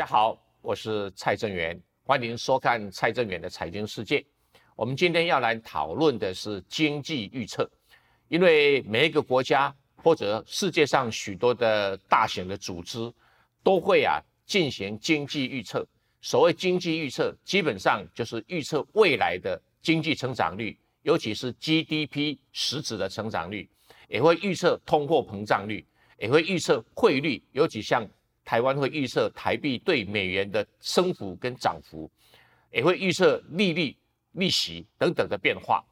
大家好，我是蔡正元，欢迎收看蔡正元的财经世界。我们今天要来讨论的是经济预测，因为每一个国家或者世界上许多的大型的组织都会啊进行经济预测。所谓经济预测，基本上就是预测未来的经济成长率，尤其是 GDP 实质的成长率，也会预测通货膨胀率，也会预测汇率，尤其像。台湾会预测台币对美元的升幅跟涨幅，也会预测利率、利息等等的变化。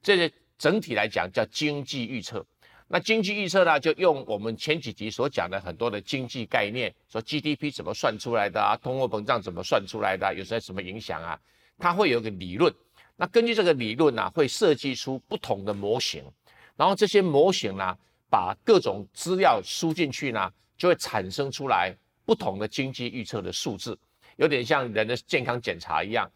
这些整体来讲叫经济预测。那经济预测呢，就用我们前几集所讲的很多的经济概念，说 GDP 怎么算出来的啊，通货膨胀怎么算出来的，有些什么影响啊？它会有一个理论。那根据这个理论呢，会设计出不同的模型，然后这些模型呢，把各种资料输进去呢，就会产生出来。不同的经济预测的数字，有点像人的健康检查一样。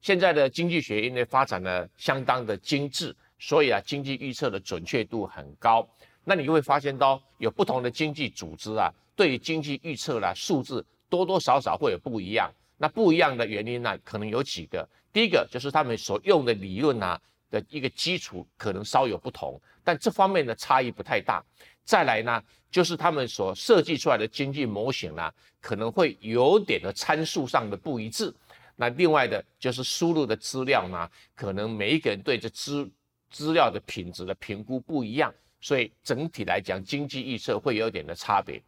现在的经济学因为发展的相当的精致，所以啊，经济预测的准确度很高。那你就会发现到，有不同的经济组织啊，对于经济预测啦数字多多少少会有不一样。那不一样的原因呢，可能有几个。第一个就是他们所用的理论啊的一个基础可能稍有不同，但这方面的差异不太大。再来呢，就是他们所设计出来的经济模型呢，可能会有点的参数上的不一致。那另外的，就是输入的资料呢，可能每一个人对这资资料的品质的评估不一样，所以整体来讲，经济预测会有点的差别。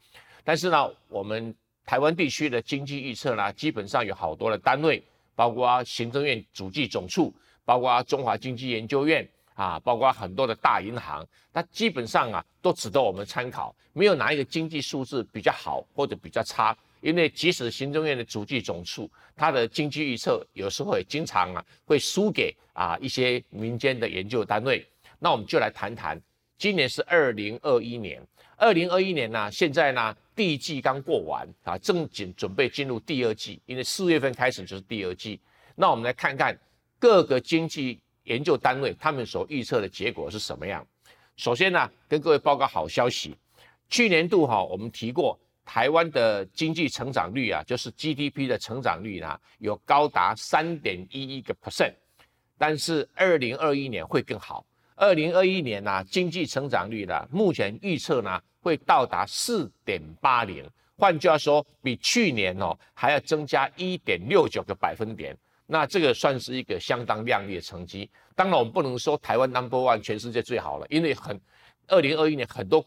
但是呢，我们台湾地区的经济预测呢，基本上有好多的单位，包括行政院主计总处，包括中华经济研究院。啊，包括很多的大银行，它基本上啊都值得我们参考，没有哪一个经济数字比较好或者比较差。因为即使行政院的主计总处，它的经济预测有时候也经常啊会输给啊一些民间的研究单位。那我们就来谈谈，今年是二零二一年，二零二一年呢，现在呢第一季刚过完啊，正准准备进入第二季，因为四月份开始就是第二季。那我们来看看各个经济。研究单位他们所预测的结果是什么样？首先呢，跟各位报告好消息。去年度哈，我们提过台湾的经济成长率啊，就是 GDP 的成长率呢，有高达三点一一个 percent。但是二零二一年会更好。二零二一年呢，经济成长率呢，目前预测呢，会到达四点八零。换句话说，比去年哦还要增加一点六九个百分点。那这个算是一个相当亮丽的成绩。当然，我们不能说台湾 number one 全世界最好了，因为很，二零二一年很多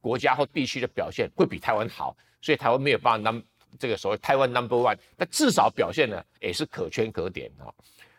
国家或地区的表现会比台湾好，所以台湾没有办法 num 这个所谓台湾 number one，但至少表现呢也是可圈可点啊。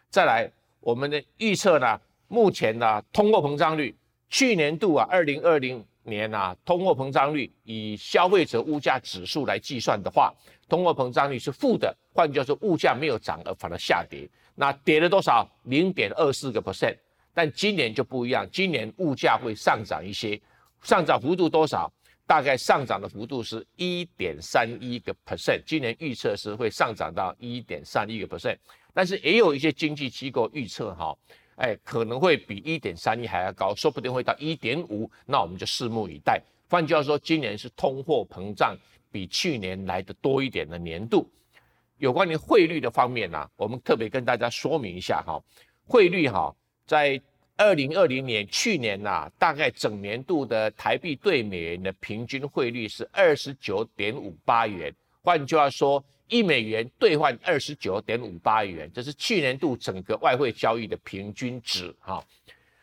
再来，我们的预测呢，目前呢通货膨胀率，去年度啊二零二零年啊通货膨胀率以消费者物价指数来计算的话，通货膨胀率是负的。换句话说，物价没有涨而反而下跌，那跌了多少？零点二四个 percent。但今年就不一样，今年物价会上涨一些，上涨幅度多少？大概上涨的幅度是一点三一个 percent。今年预测是会上涨到一点三一个 percent，但是也有一些经济机构预测哈，哎，可能会比一点三一还要高，说不定会到一点五，那我们就拭目以待。换句话说，今年是通货膨胀比去年来的多一点的年度。有关于汇率的方面呢，我们特别跟大家说明一下哈，汇率哈，在二零二零年去年呐，大概整年度的台币对美元的平均汇率是二十九点五八元，换句话说，一美元兑换二十九点五八元，这是去年度整个外汇交易的平均值哈。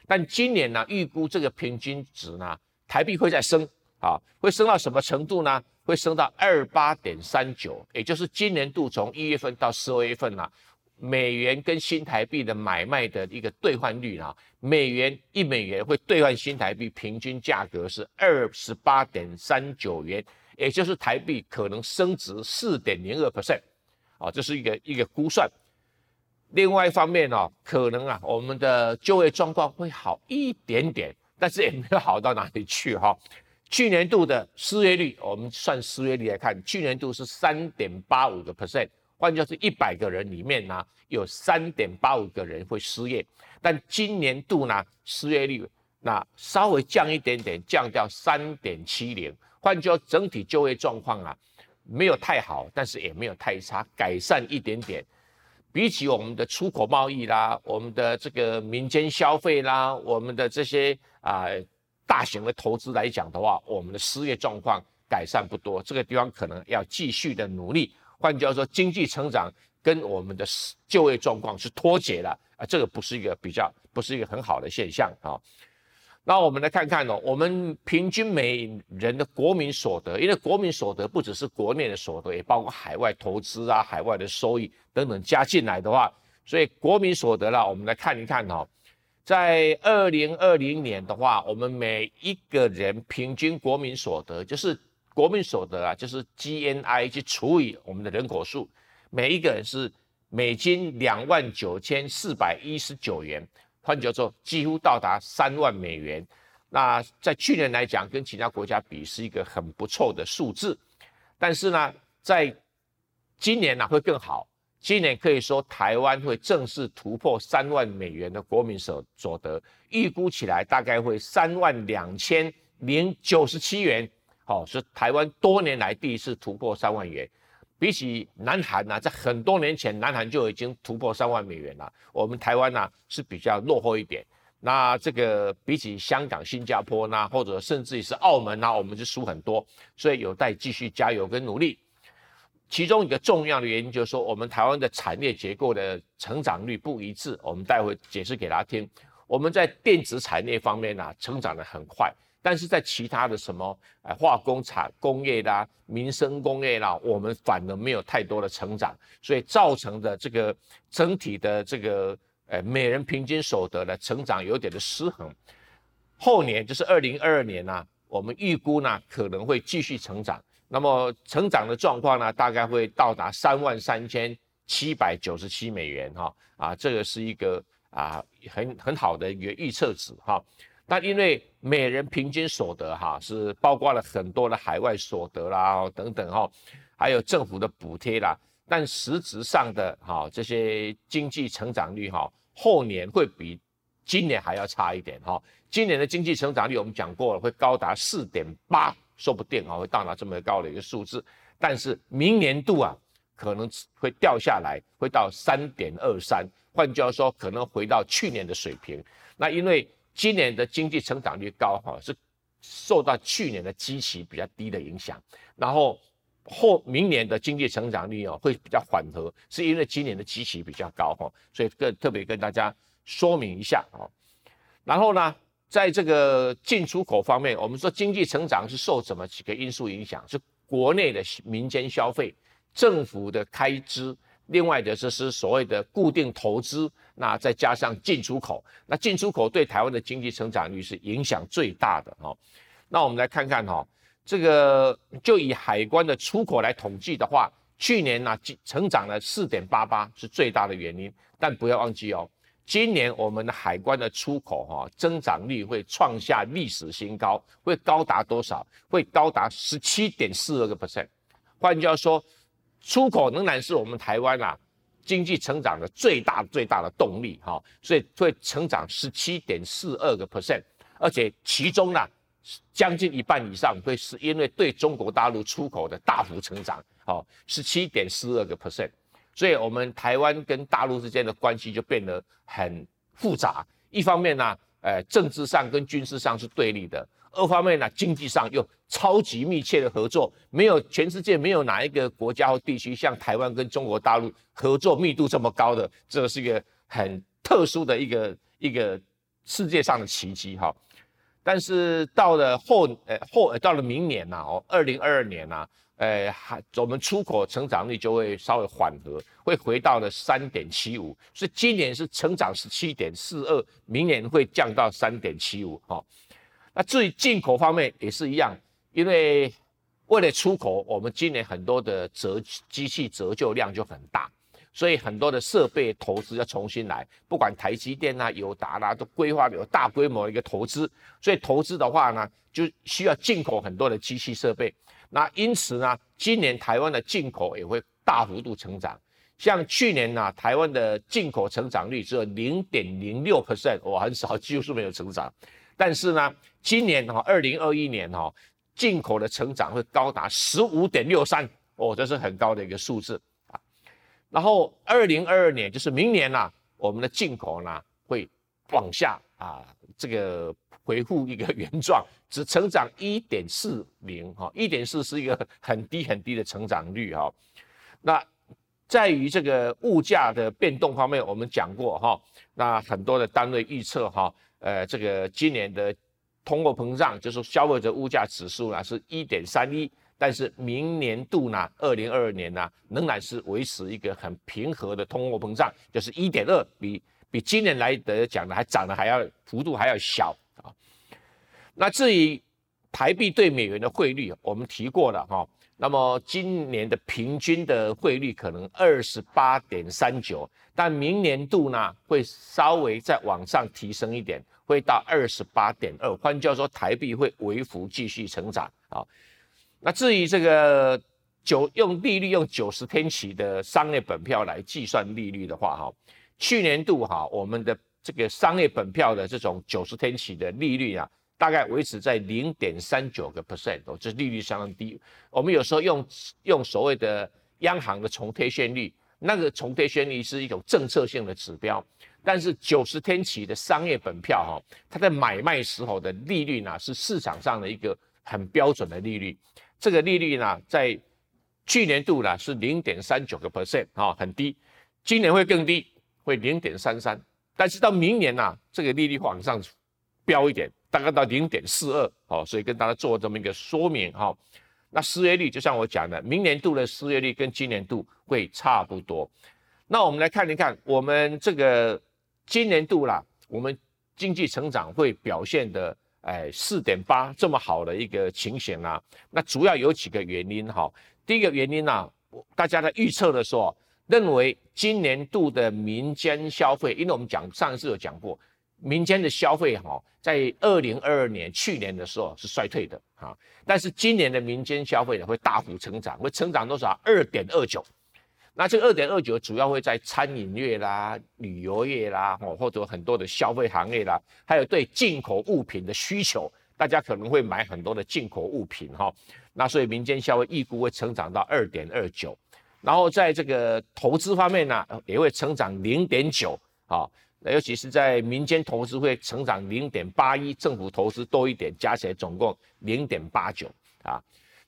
但今年呢，预估这个平均值呢，台币会再升啊，会升到什么程度呢？会升到二八点三九，也就是今年度从一月份到十二月份呐，美元跟新台币的买卖的一个兑换率啊，美元一美元会兑换新台币平均价格是二十八点三九元，也就是台币可能升值四点零二 percent，啊，这是一个一个估算。另外一方面呢，可能啊，我们的就业状况会好一点点，但是也没有好到哪里去哈。去年度的失业率，我们算失业率来看，去年度是三点八五个 percent，换句话说，一百个人里面呢，有三点八五个人会失业。但今年度呢，失业率那稍微降一点点，降掉三点七零。换句话，整体就业状况啊，没有太好，但是也没有太差，改善一点点。比起我们的出口贸易啦，我们的这个民间消费啦，我们的这些啊大型的投资来讲的话，我们的失业状况改善不多，这个地方可能要继续的努力。换句话说，经济成长跟我们的就业状况是脱节了啊，这个不是一个比较，不是一个很好的现象啊。那我们来看看哦，我们平均每人的国民所得，因为国民所得不只是国内的所得，也包括海外投资啊、海外的收益等等加进来的话，所以国民所得啦，我们来看一看哦，在二零二零年的话，我们每一个人平均国民所得，就是国民所得啊，就是 GNI 去除以我们的人口数，每一个人是美金两万九千四百一十九元。换句话说，几乎到达三万美元。那在去年来讲，跟其他国家比是一个很不错的数字。但是呢，在今年呢会更好。今年可以说台湾会正式突破三万美元的国民所所得，预估起来大概会三万两千零九十七元。好，是台湾多年来第一次突破三万元。比起南韩呢，在很多年前，南韩就已经突破三万美元了。我们台湾呢是比较落后一点。那这个比起香港、新加坡呢，或者甚至于是澳门呢，我们就输很多。所以有待继续加油跟努力。其中一个重要的原因就是说，我们台湾的产业结构的成长率不一致。我们待会解释给大家听。我们在电子产业方面呢，成长的很快。但是在其他的什么呃化工厂、工业啦、民生工业啦，我们反而没有太多的成长，所以造成的这个整体的这个呃每人平均所得的成长有点的失衡。后年就是二零二二年呢，我们预估呢可能会继续成长，那么成长的状况呢大概会到达三万三千七百九十七美元哈啊，这个是一个啊很很好的一个预测值哈。但因为每人平均所得哈是包括了很多的海外所得啦等等哈，还有政府的补贴啦，但实质上的哈这些经济成长率哈后年会比今年还要差一点哈。今年的经济成长率我们讲过了，会高达四点八，说不定啊会到达这么高的一个数字。但是明年度啊可能会掉下来，会到三点二三，换句话说可能回到去年的水平。那因为今年的经济成长率高哈，是受到去年的基期比较低的影响，然后后明年的经济成长率哦会比较缓和，是因为今年的基期比较高哈，所以更特别跟大家说明一下哦。然后呢，在这个进出口方面，我们说经济成长是受怎么几个因素影响？是国内的民间消费、政府的开支。另外的就是所谓的固定投资，那再加上进出口，那进出口对台湾的经济成长率是影响最大的哈。那我们来看看哈，这个就以海关的出口来统计的话，去年呢成长了四点八八是最大的原因，但不要忘记哦，今年我们的海关的出口哈增长率会创下历史新高，会高达多少？会高达十七点四二个 percent。换句话说。出口仍然是我们台湾啊经济成长的最大最大的动力哈，所以会成长十七点四二个 percent，而且其中呢将近一半以上会是因为对中国大陆出口的大幅成长，好十七点四二个 percent，所以我们台湾跟大陆之间的关系就变得很复杂，一方面呢，呃政治上跟军事上是对立的。二方面呢，经济上又超级密切的合作，没有全世界没有哪一个国家或地区像台湾跟中国大陆合作密度这么高的，这是一个很特殊的一个一个世界上的奇迹哈。但是到了后呃后呃到了明年呐哦，二零二二年呐，呃还我们出口成长率就会稍微缓和，会回到了三点七五，所以今年是成长十七点四二，明年会降到三点七五哈。那至于进口方面也是一样，因为为了出口，我们今年很多的折机器折旧量就很大，所以很多的设备投资要重新来，不管台积电啊、友达啦，都规划有大规模的一个投资，所以投资的话呢，就需要进口很多的机器设备。那因此呢，今年台湾的进口也会大幅度成长。像去年呢，台湾的进口成长率只有零点零六 percent，我很少，几乎是没有成长。但是呢，今年哈，二零二一年哈，进口的成长会高达十五点六三，哦，这是很高的一个数字。然后二零二二年就是明年呐，我们的进口呢会往下啊，这个恢复一个原状，只成长一点四零哈，一点四是一个很低很低的成长率哈。那在于这个物价的变动方面，我们讲过哈，那很多的单位预测哈，呃，这个今年的通货膨胀就是消费者物价指数呢是一点三一。但是明年度呢，二零二二年呢，仍然是维持一个很平和的通货膨胀，就是一点二，比比今年来的讲呢，还涨得还要幅度还要小啊。那至于台币对美元的汇率，我们提过了哈。那么今年的平均的汇率可能二十八点三九，但明年度呢会稍微再往上提升一点，会到二十八点二。换句话说，台币会微幅继续成长啊。那至于这个九用利率用九十天期的商业本票来计算利率的话，哈，去年度哈我们的这个商业本票的这种九十天期的利率啊，大概维持在零点三九个 percent 哦，这利率相当低。我们有时候用用所谓的央行的重贴现率，那个重贴现率是一种政策性的指标，但是九十天期的商业本票哈，它在买卖时候的利率呢，是市场上的一个很标准的利率。这个利率呢，在去年度呢是零点三九个 percent 啊，很低。今年会更低，会零点三三。但是到明年呢，这个利率往上飙一点，大概到零点四二哦。所以跟大家做这么一个说明哈。那失业率就像我讲的，明年度的失业率跟今年度会差不多。那我们来看一看，我们这个今年度啦，我们经济成长会表现的。哎，四点八这么好的一个情形啊，那主要有几个原因哈。第一个原因呢，大家在预测的时候认为今年度的民间消费，因为我们讲上一次有讲过，民间的消费哈，在二零二二年去年的时候是衰退的哈，但是今年的民间消费呢会大幅成长，会成长多少？二点二九。那这个二点二九主要会在餐饮业啦、旅游业啦，哦，或者很多的消费行业啦，还有对进口物品的需求，大家可能会买很多的进口物品哈。那所以民间消费预估会成长到二点二九，然后在这个投资方面呢，也会成长零点九啊，尤其是在民间投资会成长零点八一，政府投资多一点，加起来总共零点八九啊。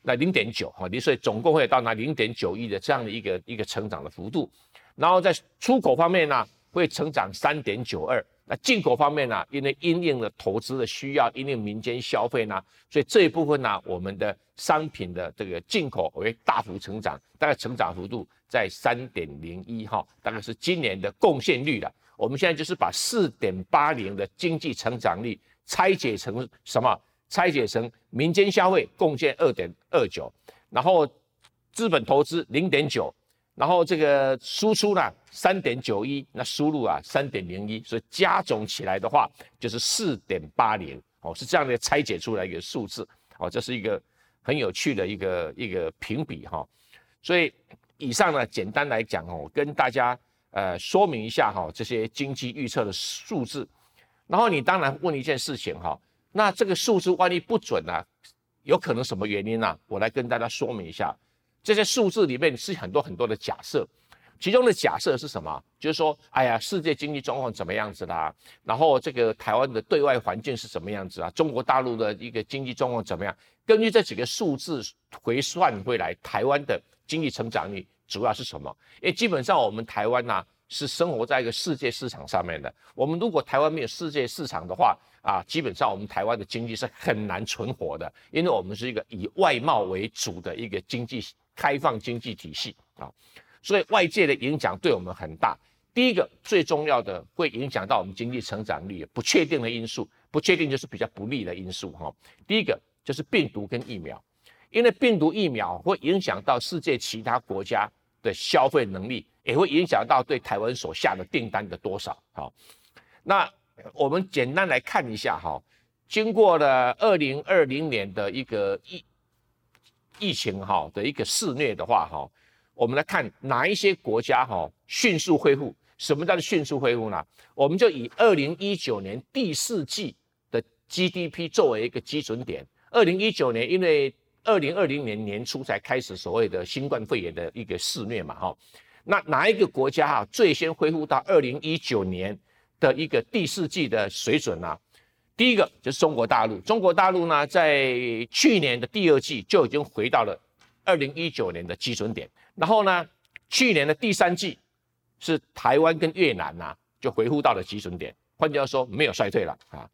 那零点九哈，所以总共会到达零点九亿的这样的一个一个成长的幅度，然后在出口方面呢，会成长三点九二。那进口方面呢，因为因应了投资的需要，因应民间消费呢，所以这一部分呢，我们的商品的这个进口会大幅成长，大概成长幅度在三点零一哈，大概是今年的贡献率了。我们现在就是把四点八零的经济成长率拆解成什么？拆解成民间消费贡献二点二九，然后资本投资零点九，然后这个输出呢三点九一，那输入啊三点零一，所以加总起来的话就是四点八零，哦，是这样的拆解出来一个数字，哦，这是一个很有趣的一个一个评比哈，所以以上呢简单来讲哦，跟大家呃说明一下哈这些经济预测的数字，然后你当然问一件事情哈。那这个数字万一不准呢？有可能什么原因呢？我来跟大家说明一下。这些数字里面是很多很多的假设，其中的假设是什么？就是说，哎呀，世界经济状况怎么样子啦？然后这个台湾的对外环境是什么样子啊？中国大陆的一个经济状况怎么样？根据这几个数字回算回来，台湾的经济成长率主要是什么？因为基本上我们台湾呢是生活在一个世界市场上面的。我们如果台湾没有世界市场的话，啊，基本上我们台湾的经济是很难存活的，因为我们是一个以外贸为主的一个经济开放经济体系啊，所以外界的影响对我们很大。第一个最重要的会影响到我们经济成长率不确定的因素，不确定就是比较不利的因素哈。第一个就是病毒跟疫苗，因为病毒疫苗会影响到世界其他国家的消费能力，也会影响到对台湾所下的订单的多少好，那。我们简单来看一下哈，经过了二零二零年的一个疫疫情哈的一个肆虐的话哈，我们来看哪一些国家哈迅速恢复？什么叫做迅速恢复呢？我们就以二零一九年第四季的 GDP 作为一个基准点。二零一九年因为二零二零年年初才开始所谓的新冠肺炎的一个肆虐嘛，哈。那哪一个国家哈最先恢复到二零一九年的一个第四季的水准呢？第一个就是中国大陆，中国大陆呢在去年的第二季就已经回到了二零一九年的基准点，然后呢，去年的第三季是台湾跟越南呐就恢复到了基准点，换句话说没有衰退了啊。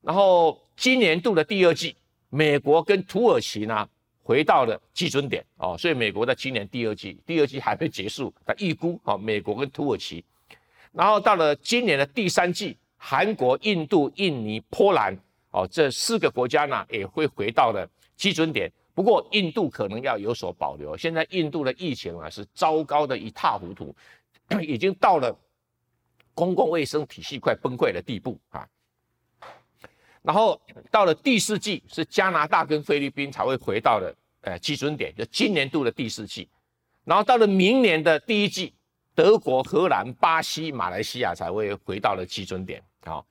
然后今年度的第二季，美国跟土耳其呢回到了基准点哦，所以美国在今年第二季，第二季还没结束，它预估哦，美国跟土耳其，然后到了今年的第三季。韩国、印度、印尼、波兰，哦，这四个国家呢也会回到了基准点。不过，印度可能要有所保留。现在印度的疫情啊是糟糕的一塌糊涂，已经到了公共卫生体系快崩溃的地步啊。然后到了第四季，是加拿大跟菲律宾才会回到了呃基准点，就今年度的第四季。然后到了明年的第一季，德国、荷兰、巴西、马来西亚才会回到了基准点。好，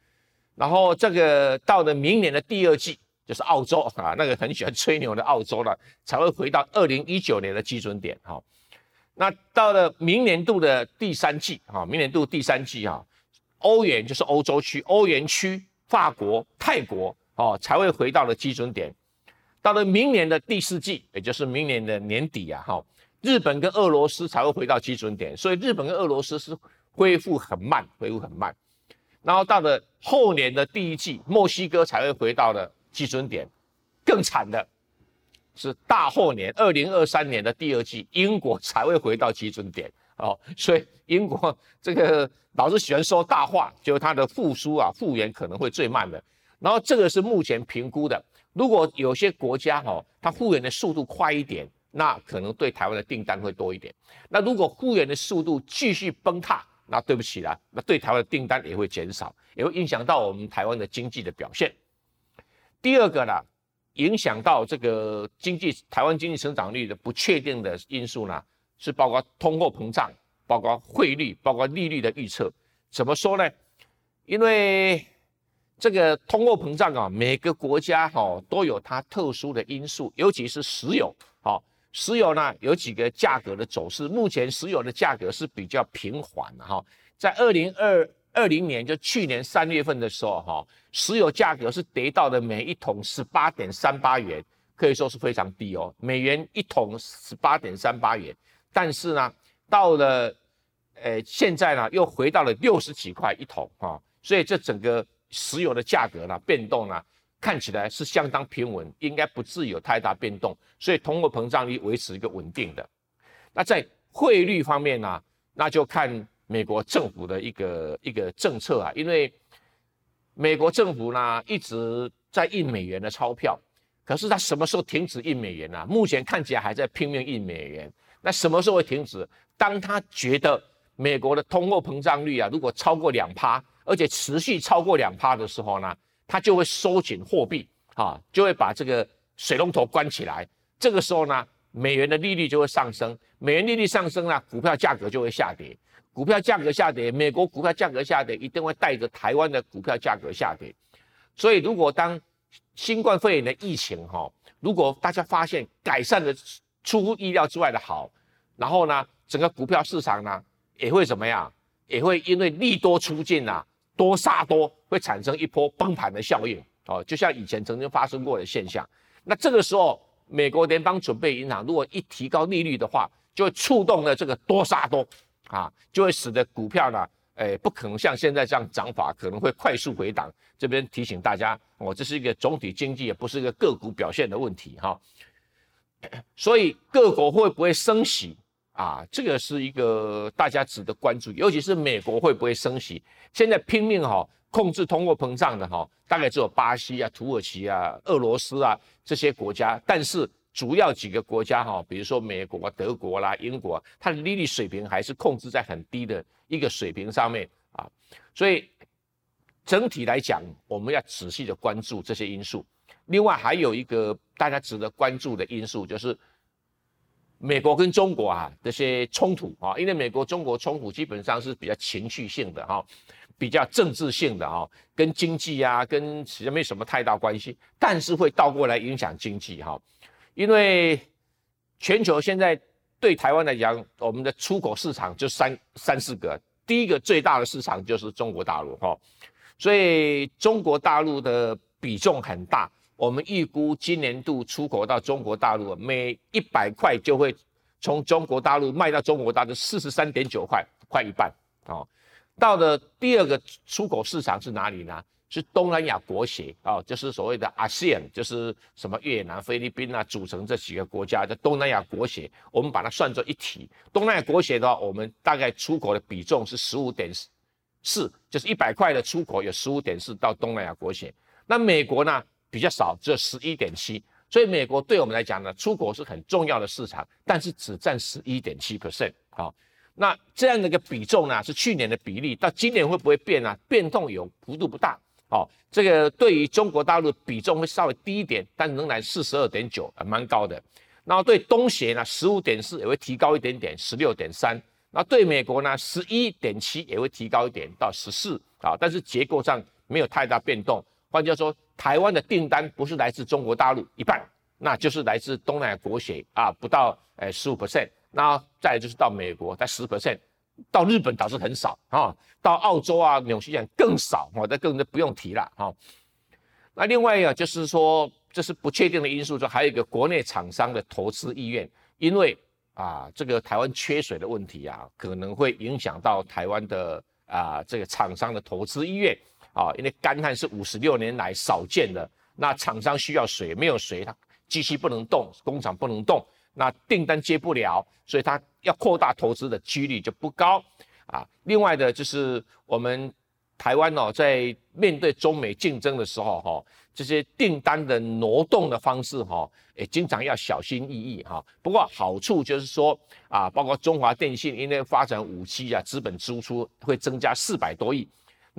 然后这个到了明年的第二季，就是澳洲啊，那个很喜欢吹牛的澳洲了，才会回到二零一九年的基准点。哈，那到了明年度的第三季，哈，明年度第三季，哈，欧元就是欧洲区，欧元区，法国、泰国，哦，才会回到了基准点。到了明年的第四季，也就是明年的年底啊，哈，日本跟俄罗斯才会回到基准点，所以日本跟俄罗斯是恢复很慢，恢复很慢。然后到了后年的第一季，墨西哥才会回到了基准点。更惨的是大后年，二零二三年的第二季，英国才会回到基准点。哦，所以英国 这个老是喜欢说大话，就是它的复苏啊、复原可能会最慢的。然后这个是目前评估的，如果有些国家哈，它复原的速度快一点，那可能对台湾的订单会多一点。那如果复原的速度继续崩塌，那对不起了，那对台湾的订单也会减少，也会影响到我们台湾的经济的表现。第二个呢，影响到这个经济台湾经济成长率的不确定的因素呢，是包括通货膨胀、包括汇率、包括利率的预测。怎么说呢？因为这个通货膨胀啊，每个国家哈都有它特殊的因素，尤其是石油，好。石油呢有几个价格的走势，目前石油的价格是比较平缓的哈，在二零二二零年就去年三月份的时候哈，石油价格是跌到的每一桶十八点三八元，可以说是非常低哦，美元一桶十八点三八元，但是呢，到了呃现在呢又回到了六十几块一桶啊，所以这整个石油的价格呢变动呢。看起来是相当平稳，应该不至于有太大变动，所以通货膨胀率维持一个稳定的。那在汇率方面呢，那就看美国政府的一个一个政策啊，因为美国政府呢一直在印美元的钞票，可是它什么时候停止印美元呢？目前看起来还在拼命印美元。那什么时候会停止？当他觉得美国的通货膨胀率啊，如果超过两趴，而且持续超过两趴的时候呢？他就会收紧货币，啊，就会把这个水龙头关起来。这个时候呢，美元的利率就会上升，美元利率上升呢，股票价格就会下跌。股票价格下跌，美国股票价格下跌，一定会带着台湾的股票价格下跌。所以，如果当新冠肺炎的疫情哈，如果大家发现改善的出乎意料之外的好，然后呢，整个股票市场呢也会怎么样？也会因为利多出尽呐。多杀多会产生一波崩盘的效应哦，就像以前曾经发生过的现象。那这个时候，美国联邦准备银行如果一提高利率的话，就会触动了这个多杀多啊，就会使得股票呢，诶，不可能像现在这样涨法，可能会快速回档。这边提醒大家，哦，这是一个总体经济，也不是一个个股表现的问题哈。所以各国会不会升息？啊，这个是一个大家值得关注，尤其是美国会不会升息？现在拼命哈控制通货膨胀的哈，大概只有巴西啊、土耳其啊、俄罗斯啊这些国家。但是主要几个国家哈，比如说美国、德国啦、英国，它的利率水平还是控制在很低的一个水平上面啊。所以整体来讲，我们要仔细的关注这些因素。另外还有一个大家值得关注的因素就是。美国跟中国啊这些冲突啊，因为美国中国冲突基本上是比较情绪性的哈，比较政治性的哈，跟经济啊跟其实没什么太大关系，但是会倒过来影响经济哈。因为全球现在对台湾来讲，我们的出口市场就三三四个，第一个最大的市场就是中国大陆哈，所以中国大陆的比重很大。我们预估今年度出口到中国大陆，每一百块就会从中国大陆卖到中国大陆四十三点九块，快一半哦。到了第二个出口市场是哪里呢？是东南亚国协啊，就是所谓的 ASEAN，就是什么越南、菲律宾啊组成这几个国家的东南亚国协，我们把它算作一体。东南亚国协的话，我们大概出口的比重是十五点四，就是一百块的出口有十五点四到东南亚国协。那美国呢？比较少，只有十一点七，所以美国对我们来讲呢，出口是很重要的市场，但是只占十一点七 percent。好，那这样的一个比重呢，是去年的比例，到今年会不会变呢？变动有幅度不大。好，这个对于中国大陆比重会稍微低一点，但仍然四十二点九，蛮高的。然后对东协呢，十五点四也会提高一点点，十六点三。那对美国呢，十一点七也会提高一点到十四。啊，但是结构上没有太大变动。换句话说。台湾的订单不是来自中国大陆一半，那就是来自东南亚国协啊，不到呃十五 percent，那再就是到美国在十 percent，到日本倒是很少啊，到澳洲啊、纽西兰更少，我这更就不用提了哈。那另外啊，就是说这是不确定的因素，就还有一个国内厂商的投资意愿，因为啊这个台湾缺水的问题啊，可能会影响到台湾的啊这个厂商的投资意愿。啊，因为干旱是五十六年来少见的，那厂商需要水，没有水，它机器不能动，工厂不能动，那订单接不了，所以它要扩大投资的几率就不高啊。另外的就是我们台湾哦，在面对中美竞争的时候哈，这些订单的挪动的方式哈，也经常要小心翼翼哈。不过好处就是说啊，包括中华电信因为发展五 G 啊，资本支出会增加四百多亿。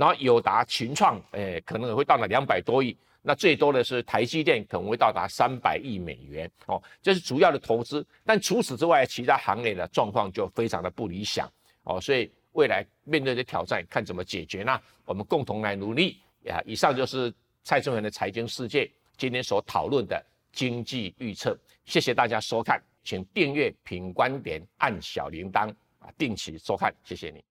然后友达、群创，诶，可能也会到达两百多亿。那最多的是台积电，可能会到达三百亿美元。哦，这是主要的投资。但除此之外，其他行业的状况就非常的不理想。哦，所以未来面对的挑战，看怎么解决呢？我们共同来努力。呀，以上就是蔡正元的财经世界今天所讨论的经济预测。谢谢大家收看，请订阅品观点，按小铃铛啊，定期收看。谢谢你。